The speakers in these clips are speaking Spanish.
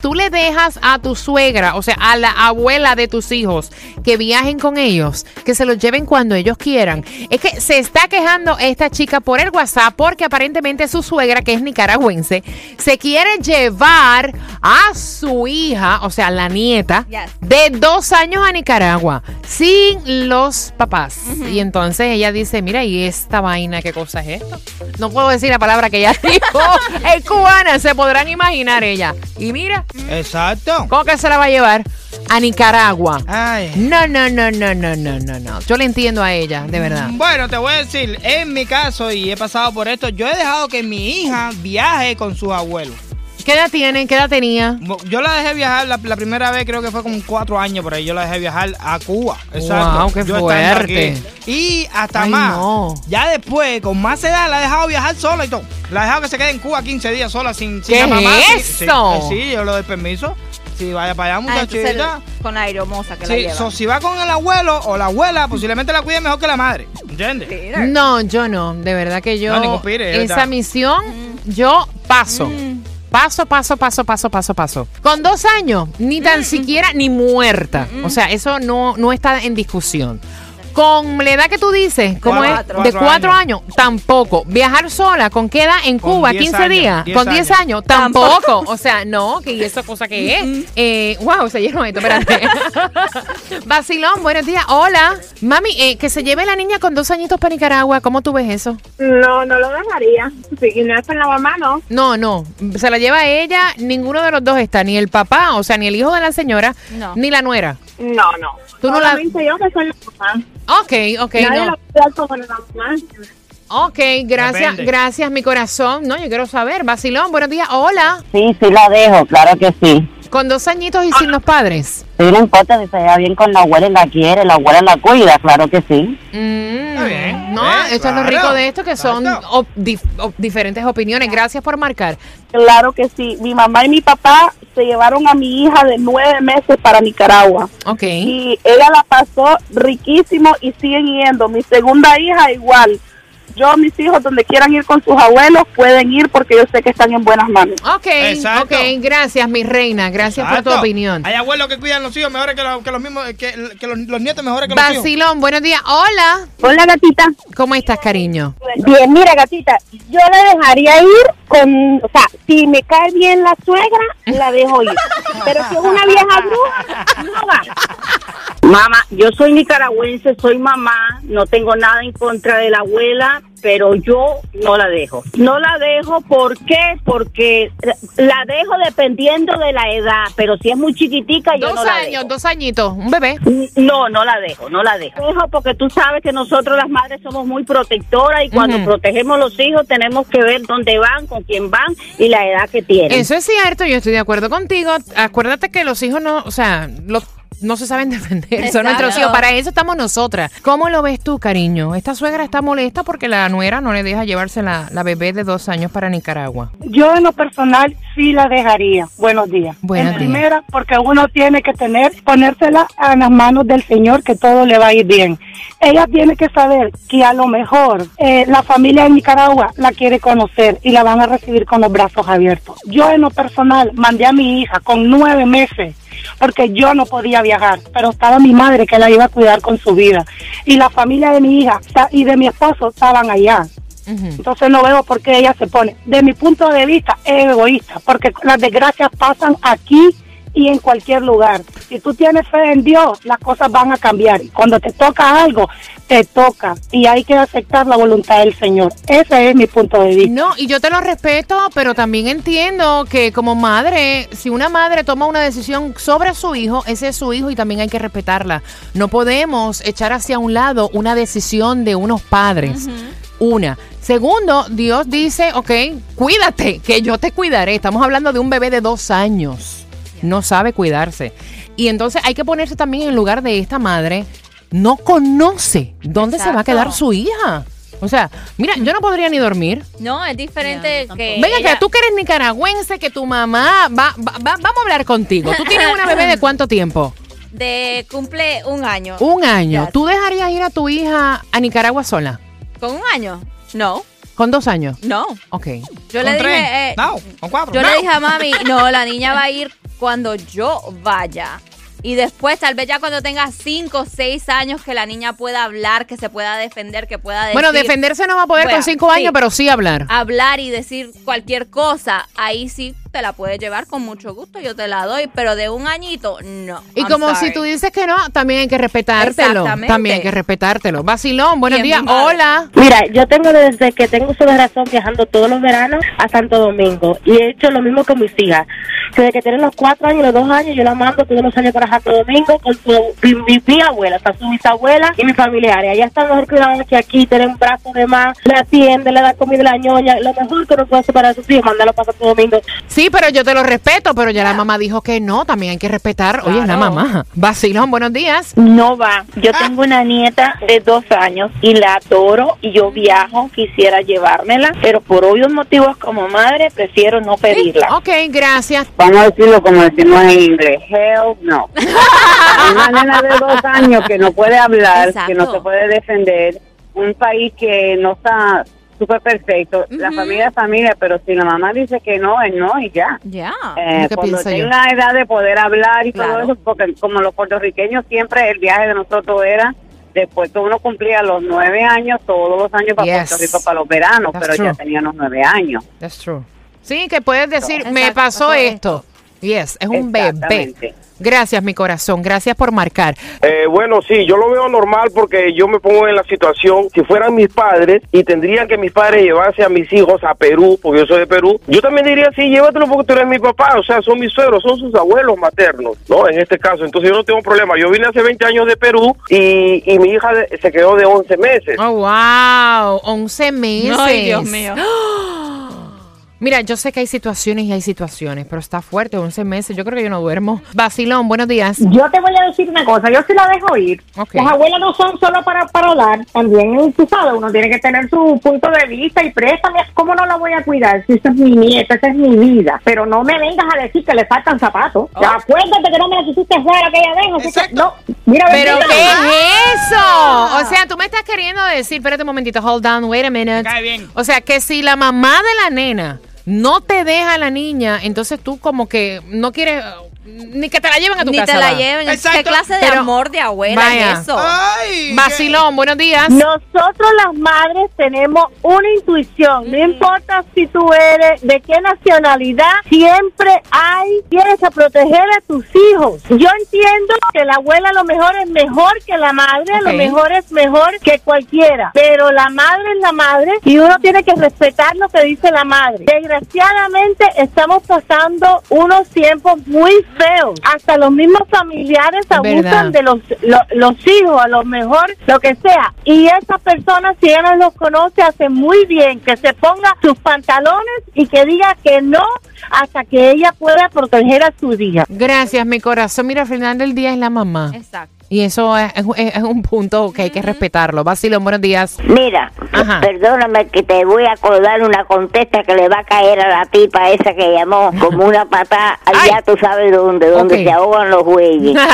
Tú le dejas a tu suegra, o sea, a la abuela de tus hijos, que viajen con ellos, que se los lleven cuando ellos quieran. Es que se está quejando esta chica por el WhatsApp porque aparentemente su suegra, que es nicaragüense, se quiere llevar a su hija, o sea, la nieta, Yes. de dos años a Nicaragua, sin los papás. Y entonces ella dice, mira, ¿y esta vaina qué cosa es esto? No puedo decir la palabra que ella dijo. es cubana, se podrán imaginar ella. Y mira, Exacto. ¿cómo que se la va a llevar? A Nicaragua. Ay. No, no, no, no, no, no, no, no. Yo le entiendo a ella, de verdad. Bueno, te voy a decir, en mi caso, y he pasado por esto, yo he dejado que mi hija viaje con sus abuelos. ¿Qué edad tienen? ¿Qué edad tenía? Yo la dejé viajar, la, la primera vez creo que fue como cuatro años por ahí, yo la dejé viajar a Cuba. Exacto. Wow, qué Yo fuerte. aquí. Y hasta Ay, más. no. Ya después, con más edad, la he dejado viajar sola y todo. La he dejado que se quede en Cuba 15 días sola sin, sin ¿Qué la mamá. es sí, eso? eh, Sí, yo le doy permiso. Si vaya para allá, Ah, muchachita. con la aeromoza que la Sí, lleva. so, si va con el abuelo o la abuela, posiblemente la cuide mejor que la madre. ¿Entiendes? No, yo no. De verdad que yo. No, es esa verdad. misión, yo paso. Mm. Paso, paso, paso, paso, paso, paso. Con dos años, ni Mm, tan siquiera ni muerta. O sea, eso no, no está en discusión. Con la edad que tú dices, ¿cómo es? Cuatro. De Cuatro años. tampoco. Viajar sola, ¿con qué edad? En Con Cuba, diez 15 años, días. diez Con 10 años. años, tampoco. O sea, no, que ¿y eso cosa que es. Eh, wow, se llenó esto, espérate. Vacilón, buenos días. Hola. Mami, eh, que se lleve la niña con dos añitos para Nicaragua. ¿Cómo tú ves eso? No, no lo dejaría. Si no es con la mamá, no. No, no. Se la lleva ella, ninguno de los dos está, ni el papá, o sea, ni el hijo de la señora, No. ni la nuera. No, no. Tú no la- Solamente yo que soy la mamá. Ok, ok, Nadie no. como la mamá. Ok, gracias, Depende. gracias, mi corazón. No, yo quiero saber. Vacilón, buenos días. Hola. Sí, sí la dejo, claro que sí. Con dos añitos y sin los padres. Sí, no importa si se lleva bien con la abuela y la quiere, la abuela la cuida, claro que sí. Mm, Está bien, No, eh, esto es lo claro, rico de esto, que son exacto. op- dif- op- diferentes opiniones. Gracias por marcar. Claro que sí. Mi mamá y mi papá se llevaron a mi hija de nueve meses para Nicaragua. Ok. Y ella la pasó riquísimo y siguen yendo. Mi segunda hija igual. Yo, mis hijos, donde quieran ir con sus abuelos, pueden ir porque yo sé que están en buenas manos. Ok, Exacto. ok, gracias, mi reina. Gracias por tu opinión. Hay abuelos que cuidan los hijos mejores que los, que los mismos, que, que los, los nietos mejores que los hijos. Vacilón, buenos días. Hola. Hola, gatita. ¿Cómo estás, cariño? Bien, mira, gatita, yo la dejaría ir con, o sea, si me cae bien la suegra, la dejo ir. Pero si es una vieja bruja, no va. Mamá, yo soy nicaragüense, soy mamá, no tengo nada en contra de la abuela, pero yo no la dejo. No la dejo, ¿por qué? Porque la dejo dependiendo de la edad, pero si es muy chiquitica, yo Dos no la años, dejo. dos añitos, un bebé. No, no la dejo, no la dejo. Dejo porque tú sabes que nosotros las madres somos muy protectoras y cuando Ujú. protegemos los hijos tenemos que ver dónde van, con quién van y la edad que tienen. Eso es cierto, yo estoy de acuerdo contigo. Acuérdate que los hijos no, o sea, los no se saben defender, son nuestros hijos. Para eso estamos nosotras. ¿Cómo lo ves tú, cariño? Esta suegra está molesta porque la nuera no le deja llevarse la, la bebé de dos años para Nicaragua. Yo en lo personal sí la dejaría. Buenos días. Buenos en días. primera, porque uno tiene que tener, ponérsela a las manos del Señor que todo le va a ir bien. Ella tiene que saber que a lo mejor eh, la familia de Nicaragua la quiere conocer y la van a recibir con los brazos abiertos. Yo en lo personal mandé a mi hija con nueve meses porque yo no podía viajar, pero estaba mi madre que la iba a cuidar con su vida y la familia de mi hija y de mi esposo estaban allá. Entonces no veo por qué ella se pone. De mi punto de vista es egoísta, porque las desgracias pasan aquí y en cualquier lugar. Si tú tienes fe en Dios, las cosas van a cambiar. Y Cuando te toca algo, te toca y hay que aceptar la voluntad del Señor. Ese es mi punto de vista. No, y yo te lo respeto, pero también entiendo que como madre, si una madre toma una decisión sobre su hijo, ese es su hijo y también hay que respetarla. No podemos echar hacia un lado una decisión de unos padres. Una. Segundo, Dios dice, ok, cuídate, que yo te cuidaré. Estamos hablando de un bebé de dos años. No sabe cuidarse. Y entonces hay que ponerse también en el lugar de esta madre. No conoce dónde se va a quedar su hija. O sea, mira, yo no podría ni dormir. No, es diferente que. Venga, ella- que tú que eres nicaragüense, que tu mamá va, va- va- vamos a hablar contigo. ¿Tú tienes una bebé de cuánto tiempo? De cumple un año. Un año. Ya. ¿Tú dejarías ir a tu hija a Nicaragua sola? ¿Con un año? No, ¿Con dos años? no. Ok. Yo ¿Con le tres? dije. eh, no, con cuatro. Yo no. le dije a mami, no, la niña va a ir cuando yo vaya. Y después, tal vez ya cuando tenga 5 o 6 años, que la niña pueda hablar, que se pueda defender, que pueda decir. Bueno, defenderse no va a poder Bueno, con cinco sí. años, pero sí hablar. Hablar y decir cualquier cosa, ahí sí te la puedes llevar con mucho gusto, yo te la doy, pero de un añito, no. Y I'm como sorry. si tú dices que no, también hay que respetártelo. Exactamente. También hay que respetártelo. Vacilón, buenos días. Hola. Mira, yo tengo desde que tengo de razón viajando todos los veranos a Santo Domingo y he hecho lo mismo con mis hijas. Desde que tienen los cuatro años, los dos años, yo la mando todos los años para Santo Domingo con su, mi, mi, mi abuela, o sea, su bisabuela y mis familiares. Allá están mejor cuidados que aquí, tienen brazos de más, le atienden, le dan comida la ñoña. Lo mejor que uno puede hacer para sus hijos, mandarlo para Santo Domingo. Sí, pero yo te lo respeto, pero ya la mamá dijo que no, también hay que respetar. Oye, es la Claro. mamá. Vacilón, buenos días. No va. Yo tengo una nieta de dos años y la adoro y yo viajo, quisiera llevármela, pero por obvios motivos como madre prefiero no pedirla. Ok, gracias. vamos a decirlo como decimos en inglés, hell no. Una nena de dos años que no puede hablar, que no Exacto. se puede defender, un país que no está súper perfecto, la familia es familia, pero si la mamá dice que no, es no y ya. Ya. Eh, que cuando pienso yo. tenga edad de poder hablar y todo eso, porque como los puertorriqueños siempre el viaje de nosotros era después que uno cumplía los nueve años, todos los años para Yes. Puerto Rico para los veranos, That's pero ya true. teníamos nueve años. That's true. Sí, que puedes decir, me Exacto, pasó esto. Yes, es un bebé. Gracias, mi corazón. Gracias por marcar. Eh, bueno, sí, yo lo veo normal porque yo me pongo en la situación, si fueran mis padres y tendrían que mis padres llevarse a mis hijos a Perú, porque yo soy de Perú, yo también diría, sí, llévatelo porque tú eres mi papá, o sea, son mis suegros, son sus abuelos maternos, ¿no? En este caso, entonces yo no tengo problema. Yo vine hace 20 años de Perú y, y mi hija de- se quedó de 11 meses. Oh, wow. 11 meses. Ay, Dios mío. Mira, yo sé que hay situaciones y hay situaciones, pero está fuerte, 11 meses. Yo creo que yo no duermo. Vacilón, buenos días. Yo te voy a decir una cosa, yo sí la dejo ir. Ok. Las abuelas no son solo para, para hablar, también, tú sabes, uno tiene que tener su punto de vista y préstame, ¿cómo no la voy a cuidar? Si esa es mi nieta, esa es mi vida. Pero no me vengas a decir que le faltan zapatos. Oh. Acuérdate que no me la quisiste hacer aquella vez, así que no. Mira, ¿Pero qué es eso? O sea, tú me estás queriendo decir, espérate un momentito, hold on, wait a minute. Me cae bien. O sea, que si la mamá de la nena no te deja la niña, entonces tú como que no quieres ni que te la lleven a tu Ni casa. te la va. lleven. ¿Qué Exacto. clase de Pero- amor de abuela Vaya. es eso? Ay, Vacilón, buenos días. Nosotros las madres tenemos una intuición, no importa si tú eres de qué nacionalidad, siempre hay, tienes que proteger a tus hijos. Yo entiendo que la abuela a lo mejor es mejor que la madre, a lo mejor es mejor que cualquiera, pero la madre es la madre y uno tiene que respetar lo que dice la madre. Desgraciadamente estamos pasando unos tiempos muy feos, hasta los mismos familiares abusan Verdad. de los, lo- los hijos, a lo mejor, lo que sea. Y esa persona, si ella no los conoce, hace muy bien que se ponga sus pantalones y que diga que no hasta que ella pueda proteger a su hija. Gracias, mi corazón. Mira, al final del día es la mamá. Exacto. Y eso es, es- es un punto que hay que respetarlo. Vacilón, buenos días. Mira, Ajá. perdóname que te voy a acordar una contesta que le va a caer a la tipa esa que llamó como una patada allá tú sabes dónde, donde Ok. se ahogan los güeyes.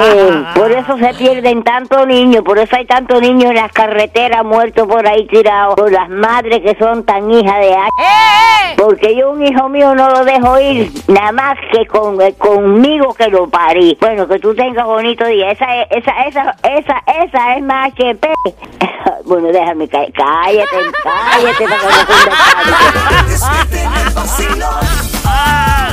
Eh, por eso se pierden tantos niños, por eso hay tantos niños en las carreteras muertos por ahí tirados, por las madres que son tan hijas de H. ¡Eh! Porque yo un hijo mío no lo dejo ir, nada más que con, eh, conmigo que lo parí. Bueno, que tú tengas bonito día. Esa es, esa, esa, esa, esa, es más HP. Bueno, déjame caer. Cállate, cállate para que no